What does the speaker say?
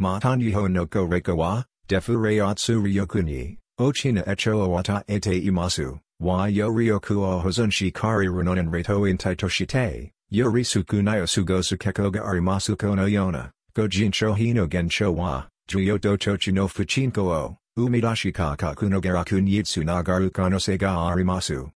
Matanyiho no ko wa, defu reatsu ryokuni, ochina echo owata ete imasu, wa yo ryoku o hozon shikari runonen reto in taitoshite, yo sukunai nayosu gosu arimasu kono yona, gojin hino gensho wa, juyo dochochu no fuchinko o, umidashi kakaku no garakun yitsu nagaru kano sega arimasu.